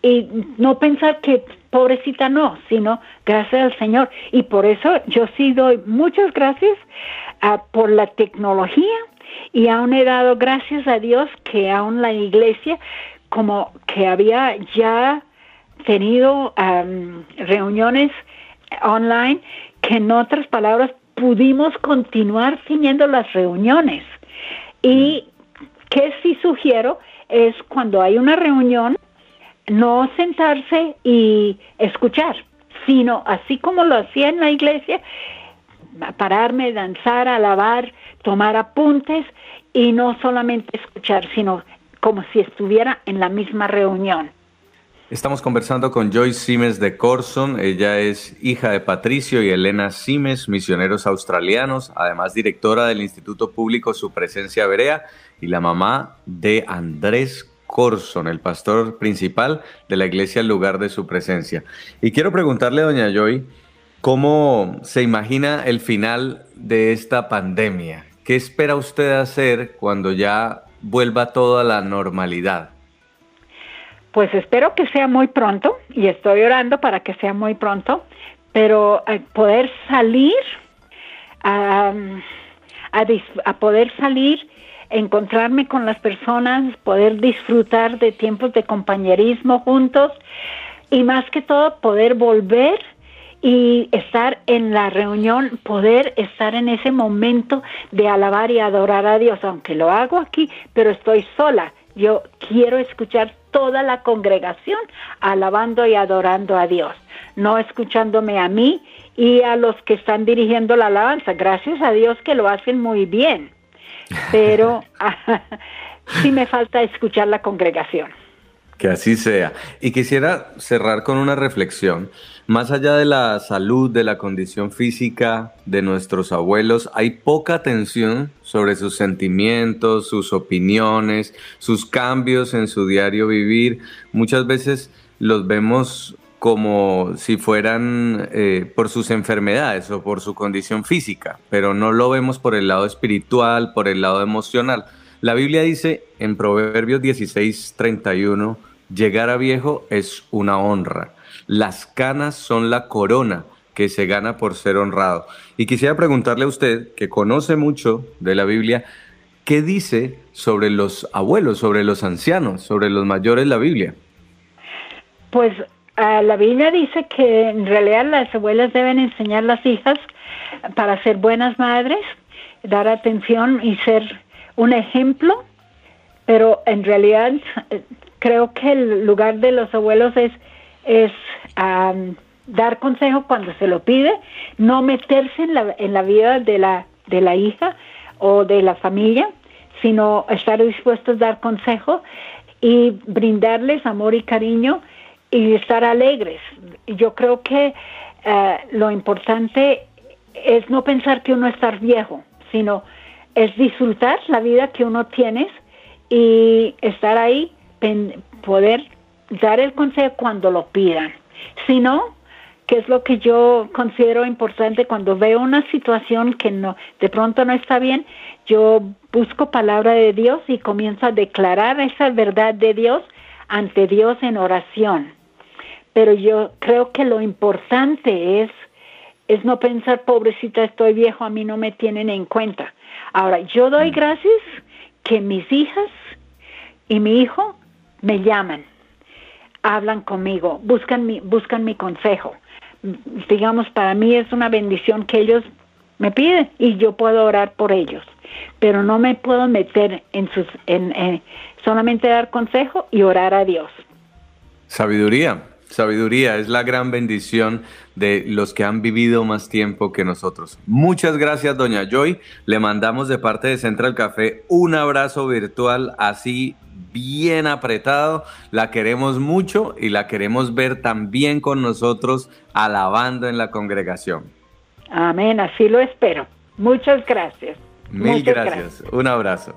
y no pensar que pobrecita no, sino gracias al Señor. Y por eso yo sí doy muchas gracias ah, por la tecnología y aún he dado gracias a Dios que aún la iglesia como que había ya tenido reuniones online que en otras palabras pudimos continuar teniendo las reuniones. Y que sí sugiero es cuando hay una reunión, no sentarse y escuchar, sino así como lo hacía en la iglesia, pararme, danzar, alabar, tomar apuntes y no solamente escuchar, sino como si estuviera en la misma reunión. Estamos conversando con Joyce Simes de Corson. Ella es hija de Patricio y Elena Simes, misioneros australianos, además directora del Instituto Público Su Presencia Berea y la mamá de Andrés Corson, el pastor principal de la iglesia El lugar de su presencia. Y quiero preguntarle, doña Joy, ¿cómo se imagina el final de esta pandemia? ¿Qué espera usted hacer cuando ya vuelva toda la normalidad? Pues espero que sea muy pronto y estoy orando para que sea muy pronto, pero eh, poder salir, a, a, poder salir, encontrarme con las personas, poder disfrutar de tiempos de compañerismo juntos y más que todo poder volver y estar en la reunión, poder estar en ese momento de alabar y adorar a Dios, aunque lo hago aquí, pero estoy sola. Yo quiero escuchar toda la congregación alabando y adorando a Dios, no escuchándome a mí y a los que están dirigiendo la alabanza. Gracias a Dios que lo hacen muy bien, pero *laughs* sí me falta escuchar la congregación. Que así sea. Y quisiera cerrar con una reflexión. Más allá de la salud, de la condición física de nuestros abuelos, hay poca atención sobre sus sentimientos, sus opiniones, sus cambios en su diario vivir. Muchas veces los vemos como si fueran eh, por sus enfermedades o por su condición física, pero no lo vemos por el lado espiritual, por el lado emocional. La Biblia dice en Proverbios 16, 31, llegar a viejo es una honra. Las canas son la corona que se gana por ser honrado. Y quisiera preguntarle a usted, que conoce mucho de la Biblia, ¿qué dice sobre los abuelos, sobre los ancianos, sobre los mayores la Biblia? Pues la Biblia dice que en realidad las abuelas deben enseñar a las hijas para ser buenas madres, dar atención y ser un ejemplo, pero en realidad eh, creo que el lugar de los abuelos es, es dar consejo cuando se lo pide, no meterse en la, en la vida de la, de la hija o de la familia, sino estar dispuestos a dar consejo y brindarles amor y cariño y estar alegres. Yo creo que eh, lo importante es no pensar que uno está viejo, sino es disfrutar la vida que uno tiene y estar ahí, poder dar el consejo cuando lo pidan. Si no, que es lo que yo considero importante cuando veo una situación que no de pronto no está bien, yo busco palabra de Dios y comienzo a declarar esa verdad de Dios ante Dios en oración pero yo creo que lo importante es es no pensar, pobrecita, estoy viejo, a mí no me tienen en cuenta. Ahora, yo doy mm. gracias que mis hijas y mi hijo me llaman, hablan conmigo, buscan mi, buscan mi consejo. Digamos, para mí es una bendición que ellos me piden y yo puedo orar por ellos, pero no me puedo meter en sus, en, en solamente dar consejo y orar a Dios. Sabiduría. Sabiduría es la gran bendición de los que han vivido más tiempo que nosotros. Muchas gracias, doña Joy. Le mandamos de parte de Central Café un abrazo virtual así bien apretado. La queremos mucho y la queremos ver también con nosotros alabando en la congregación. Amén, así lo espero. Muchas gracias. Mil gracias. Un abrazo.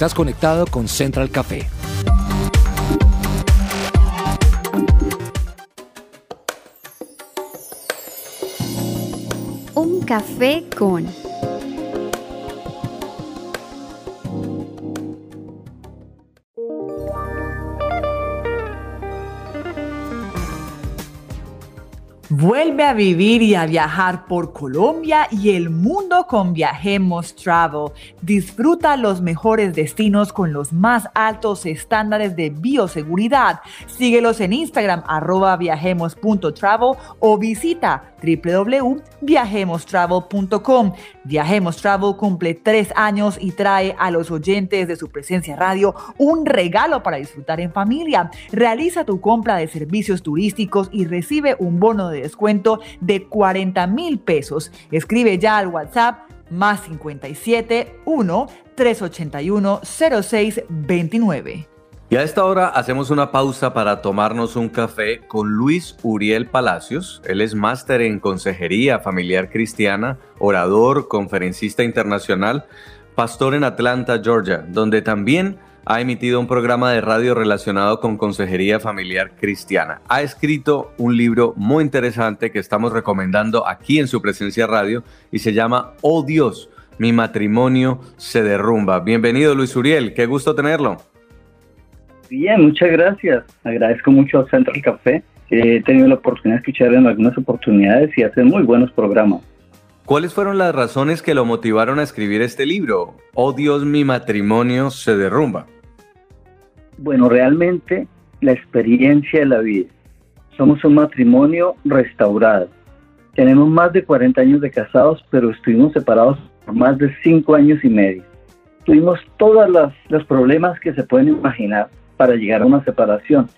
Estás conectado con Central Café. Un café con... Vuelve a vivir y a viajar por Colombia y el mundo con Viajemos Travel. Disfruta los mejores destinos con los más altos estándares de bioseguridad. Síguelos en Instagram arroba viajemos.travel o visita www.viajemostravel.com. Viajemos Travel cumple tres años y trae a los oyentes de su presencia radio un regalo para disfrutar en familia. Realiza tu compra de servicios turísticos y recibe un bono de descuento de 40 mil pesos. Escribe ya al WhatsApp más 57 1 381 0629. Y a esta hora hacemos una pausa para tomarnos un café con Luis Uriel Palacios. Él es máster en consejería familiar cristiana, orador, conferencista internacional, pastor en Atlanta, Georgia, donde también ha emitido un programa de radio relacionado con consejería familiar cristiana. Ha escrito un libro muy interesante que estamos recomendando aquí en su presencia radio y se llama Oh Dios, mi matrimonio se derrumba. Bienvenido Luis Uriel, qué gusto tenerlo. Bien, muchas gracias. Agradezco mucho a Central Café. He tenido la oportunidad de escuchar en algunas oportunidades y hacen muy buenos programas. ¿Cuáles fueron las razones que lo motivaron a escribir este libro? Oh Dios, mi matrimonio se derrumba. Bueno, realmente la experiencia de la vida. somos un matrimonio restaurado. Tenemos más de 40 años de casados, pero estuvimos separados por más de 5 años y medio. Tuvimos todos los problemas que se pueden imaginar para llegar a una separación.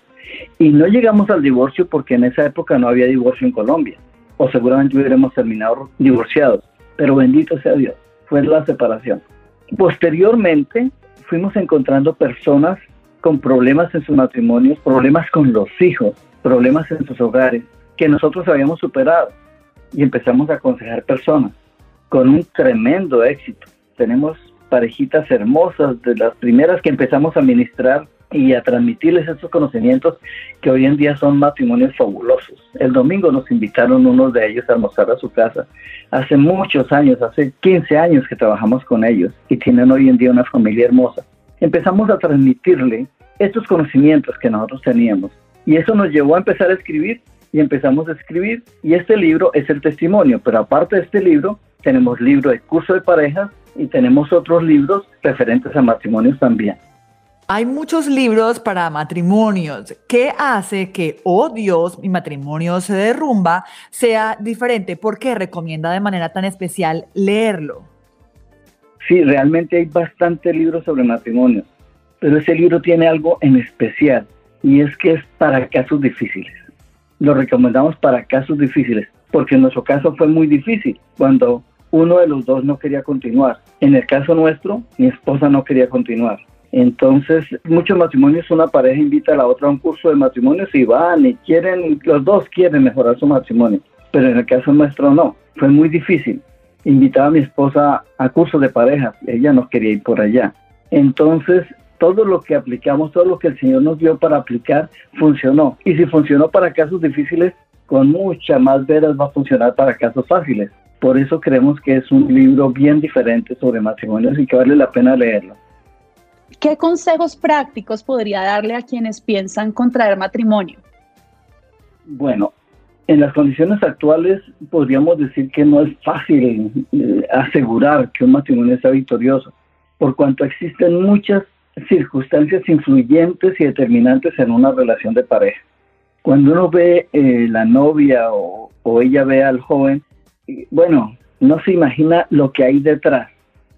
Y no llegamos al divorcio porque en esa época no había divorcio en Colombia. O seguramente hubiéramos terminado divorciados. Pero bendito sea Dios, fue la separación. Posteriormente fuimos encontrando personas con problemas en sus matrimonios, problemas con los hijos, problemas en sus hogares, que nosotros habíamos superado. Y empezamos a aconsejar personas con un tremendo éxito. Tenemos parejitas hermosas, de las primeras que empezamos a ministrar y a transmitirles esos conocimientos que hoy en día son matrimonios fabulosos. El domingo nos invitaron unos de ellos a almorzar a su casa. Hace muchos años, hace 15 años que trabajamos con ellos y tienen hoy en día una familia hermosa. Empezamos a transmitirle estos conocimientos que nosotros teníamos y eso nos llevó a empezar a escribir y empezamos a escribir y este libro es el testimonio, pero aparte de este libro tenemos libro de curso de parejas y tenemos otros libros referentes a matrimonios también. Hay muchos libros para matrimonios. ¿Qué hace que, oh Dios, mi matrimonio se derrumba, sea diferente? ¿Por qué recomienda de manera tan especial leerlo? Sí, realmente hay bastantes libros sobre matrimonios, pero ese libro tiene algo en especial y es que es para casos difíciles. Lo recomendamos para casos difíciles, porque en nuestro caso fue muy difícil cuando uno de los dos no quería continuar. En el caso nuestro, mi esposa no quería continuar. Entonces, muchos matrimonios, una pareja invita a la otra a un curso de matrimonios y van y quieren, los dos quieren mejorar su matrimonio, pero en el caso nuestro no, fue muy difícil. Invitaba a mi esposa a cursos de pareja, ella no quería ir por allá. Entonces, todo lo que aplicamos, todo lo que el Señor nos dio para aplicar, funcionó. Y si funcionó para casos difíciles, con mucha más veras va a funcionar para casos fáciles. Por eso creemos que es un libro bien diferente sobre matrimonios y que vale la pena leerlo. ¿Qué consejos prácticos podría darle a quienes piensan contraer matrimonio? Bueno, en las condiciones actuales podríamos decir que no es fácil eh, asegurar que un matrimonio sea victorioso, por cuanto existen muchas circunstancias influyentes y determinantes en una relación de pareja. Cuando uno ve eh, la novia o, o ella ve al joven, bueno, no se imagina lo que hay detrás,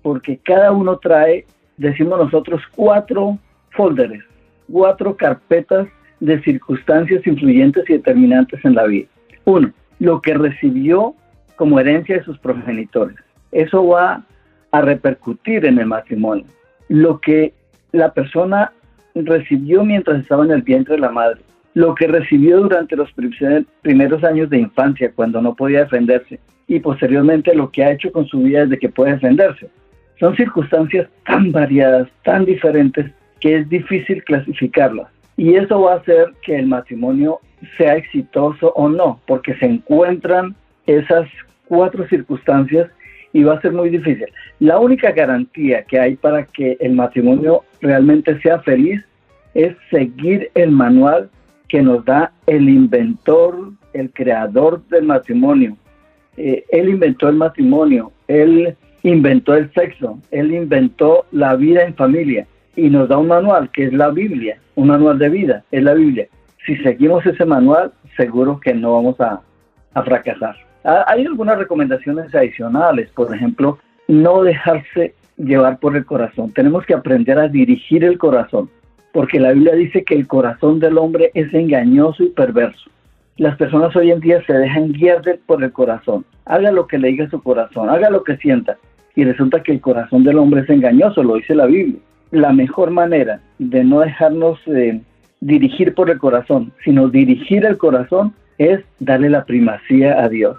porque cada uno trae decimos nosotros, cuatro folders, cuatro carpetas de circunstancias influyentes y determinantes en la vida. Uno, lo que recibió como herencia de sus progenitores. Eso va a repercutir en el matrimonio. Lo que la persona recibió mientras estaba en el vientre de la madre. Lo que recibió durante los primeros años de infancia cuando no podía defenderse. Y posteriormente lo que ha hecho con su vida desde que puede defenderse. Son circunstancias tan variadas, tan diferentes, que es difícil clasificarlas. Y eso va a hacer que el matrimonio sea exitoso o no, porque se encuentran esas cuatro circunstancias y va a ser muy difícil. La única garantía que hay para que el matrimonio realmente sea feliz es seguir el manual que nos da el inventor, el creador del matrimonio. Eh, él inventó el matrimonio, él inventó el sexo, él inventó la vida en familia y nos da un manual que es la Biblia, un manual de vida, es la Biblia. Si seguimos ese manual, seguro que no vamos a, fracasar. Hay algunas recomendaciones adicionales, por ejemplo, no dejarse llevar por el corazón. Tenemos que aprender a dirigir el corazón, porque la Biblia dice que el corazón del hombre es engañoso y perverso. Las personas hoy en día se dejan guiar por el corazón. Haga lo que le diga su corazón, haga lo que sienta y resulta que el corazón del hombre es engañoso, lo dice la Biblia. La mejor manera de no dejarnos eh, dirigir por el corazón, sino dirigir el corazón es darle la primacía a Dios.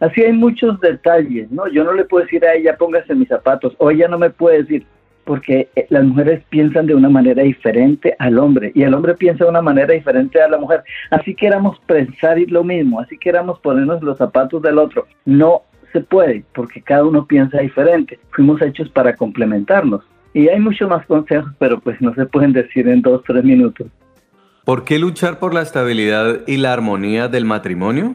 Así hay muchos detalles, ¿no? Yo no le puedo decir a ella póngase mis zapatos, o ella no me puede decir, porque eh, las mujeres piensan de una manera diferente al hombre y el hombre piensa de una manera diferente a la mujer. Así queramos pensar lo mismo, así queramos ponernos los zapatos del otro. No se puede, porque cada uno piensa diferente. Fuimos hechos para complementarnos. Y hay muchos más consejos, pero pues no se pueden decir en dos, tres minutos. ¿Por qué luchar por la estabilidad y la armonía del matrimonio?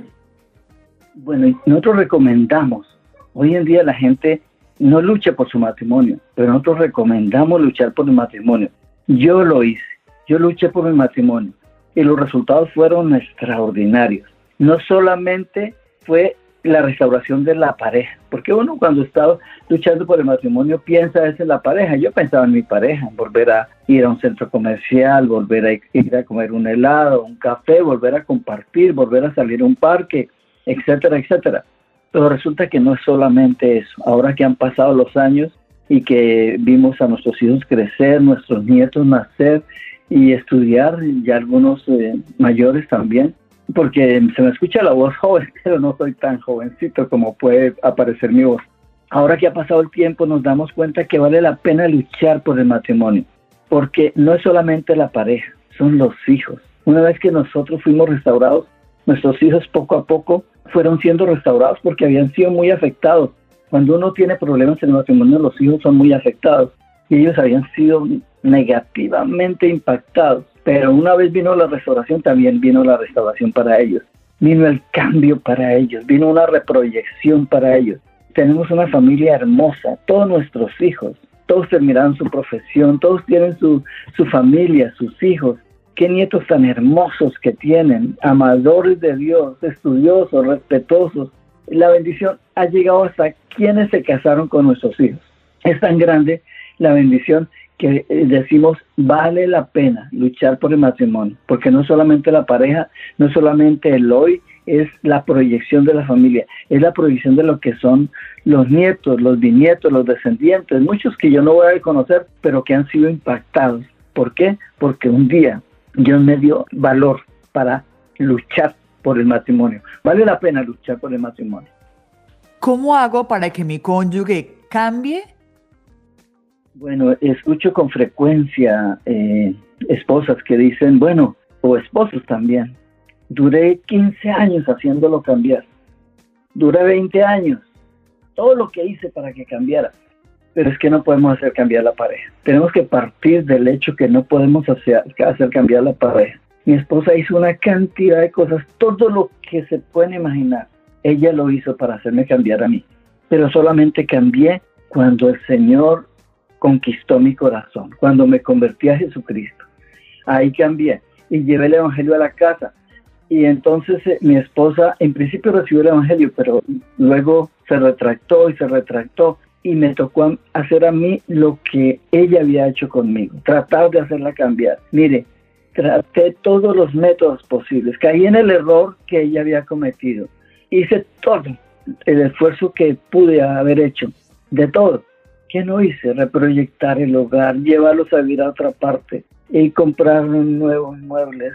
Bueno, nosotros recomendamos, hoy en día la gente no lucha por su matrimonio, pero nosotros recomendamos luchar por el matrimonio. Yo lo hice, yo luché por mi matrimonio y los resultados fueron extraordinarios. No solamente fue la restauración de la pareja, porque uno cuando está luchando por el matrimonio piensa es en la pareja, yo pensaba en mi pareja, volver a ir a un centro comercial, volver a ir a comer un helado, un café, volver a compartir, volver a salir a un parque, etcétera, etcétera. Pero resulta que no es solamente eso. Ahora que han pasado los años y que vimos a nuestros hijos crecer, nuestros nietos nacer y estudiar, ya algunos eh, mayores también, porque se me escucha la voz *laughs* joven, pero no soy tan jovencito como puede aparecer mi voz. Ahora que ha pasado el tiempo nos damos cuenta que vale la pena luchar por el matrimonio, porque no es solamente la pareja, son los hijos. Una vez que nosotros fuimos restaurados, nuestros hijos poco a poco fueron siendo restaurados porque habían sido muy afectados. Cuando uno tiene problemas en el matrimonio, los hijos son muy afectados y ellos habían sido negativamente impactados. Pero una vez vino la restauración, también vino la restauración para ellos. Vino el cambio para ellos, vino una reproyección para ellos. Tenemos una familia hermosa, todos nuestros hijos, todos terminaron su profesión, todos tienen su, su familia, sus hijos. Qué nietos tan hermosos que tienen, amadores de Dios, estudiosos, respetuosos. La bendición ha llegado hasta quienes se casaron con nuestros hijos. Es tan grande la bendición que eh, decimos vale la pena luchar por el matrimonio, porque no solamente la pareja, no solamente el hoy, es la proyección de la familia, es la proyección de lo que son los nietos, los bisnietos, los descendientes, muchos que yo no voy a conocer, pero que han sido impactados. ¿Por qué? Porque un día Dios me dio valor para luchar por el matrimonio. Vale la pena luchar por el matrimonio. ¿Cómo hago para que mi cónyuge cambie bueno, escucho con frecuencia eh, esposas que dicen, bueno, o esposos también, duré 15 años haciéndolo cambiar, duré 20 años, todo lo que hice para que cambiara, pero es que no podemos hacer cambiar la pareja. Tenemos que partir del hecho que no podemos hacer, hacer cambiar la pareja. Mi esposa hizo una cantidad de cosas, todo lo que se pueden imaginar, ella lo hizo para hacerme cambiar a mí, pero solamente cambié cuando el Señor conquistó mi corazón, cuando me convertí a Jesucristo. Ahí cambié y llevé el Evangelio a la casa. Y entonces eh, mi esposa en principio recibió el Evangelio, pero luego se retractó y se retractó y me tocó hacer a mí lo que ella había hecho conmigo, tratar de hacerla cambiar. Mire, traté todos los métodos posibles, caí en el error que ella había cometido, hice todo el esfuerzo que pude haber hecho, de todo, ¿Qué no hice? Reproyectar el hogar, llevarlos a vivir a otra parte y comprar nuevos muebles,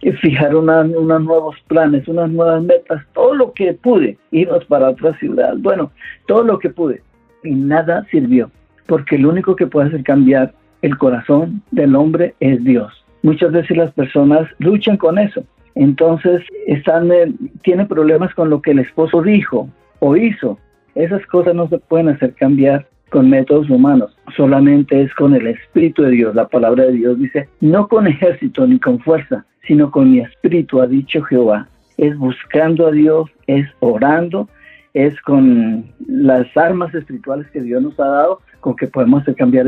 y fijar unos nuevos planes, unas nuevas metas, todo lo que pude, irnos para otra ciudad, bueno, todo lo que pude. Y nada sirvió, porque el único que puede hacer cambiar el corazón del hombre es Dios. Muchas veces las personas luchan con eso. Entonces están, eh, tienen problemas con lo que el esposo dijo o hizo. Esas cosas no se pueden hacer cambiar con métodos humanos, solamente es con el Espíritu de Dios. La palabra de Dios dice, no con ejército ni con fuerza, sino con mi Espíritu, ha dicho Jehová. Es buscando a Dios, es orando, es con las armas espirituales que Dios nos ha dado, con que podemos cambiar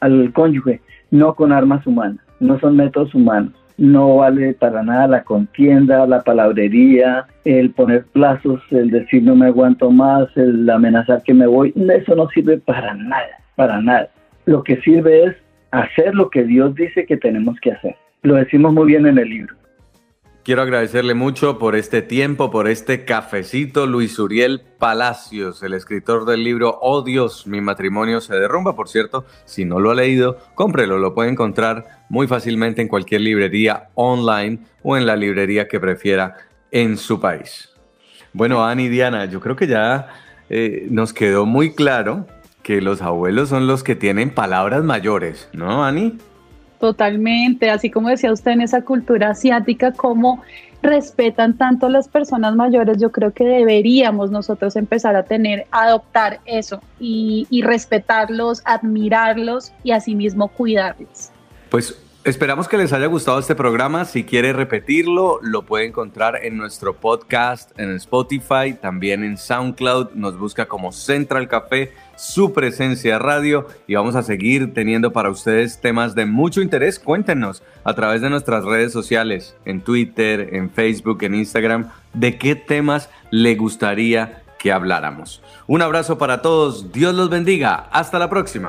al cónyuge, no con armas humanas, no son métodos humanos no vale para nada la contienda, la palabrería, el poner plazos, el decir no me aguanto más, el amenazar que me voy, eso no sirve para nada, para nada. Lo que sirve es hacer lo que Dios dice que tenemos que hacer. Lo decimos muy bien en el libro. Quiero agradecerle mucho por este tiempo, por este cafecito, Luis Uriel Palacios, el escritor del libro Oh Dios, mi matrimonio se derrumba. Por cierto, si no lo ha leído, cómprelo, lo puede encontrar muy fácilmente en cualquier librería online o en la librería que prefiera en su país. Bueno, Ani y Diana, yo creo que ya eh, nos quedó muy claro que los abuelos son los que tienen palabras mayores, ¿no, Ani? Totalmente, así como decía usted en esa cultura asiática, cómo respetan tanto a las personas mayores, yo creo que deberíamos nosotros empezar a tener, adoptar eso y, respetarlos, admirarlos y asimismo cuidarlos. Pues Esperamos que les haya gustado este programa. Si quiere repetirlo, lo puede encontrar en nuestro podcast, en Spotify, también en SoundCloud. Nos busca como Central Café, su presencia radio y vamos a seguir teniendo para ustedes temas de mucho interés. Cuéntenos a través de nuestras redes sociales, en Twitter, en Facebook, en Instagram, de qué temas le gustaría que habláramos. Un abrazo para todos. Dios los bendiga. Hasta la próxima.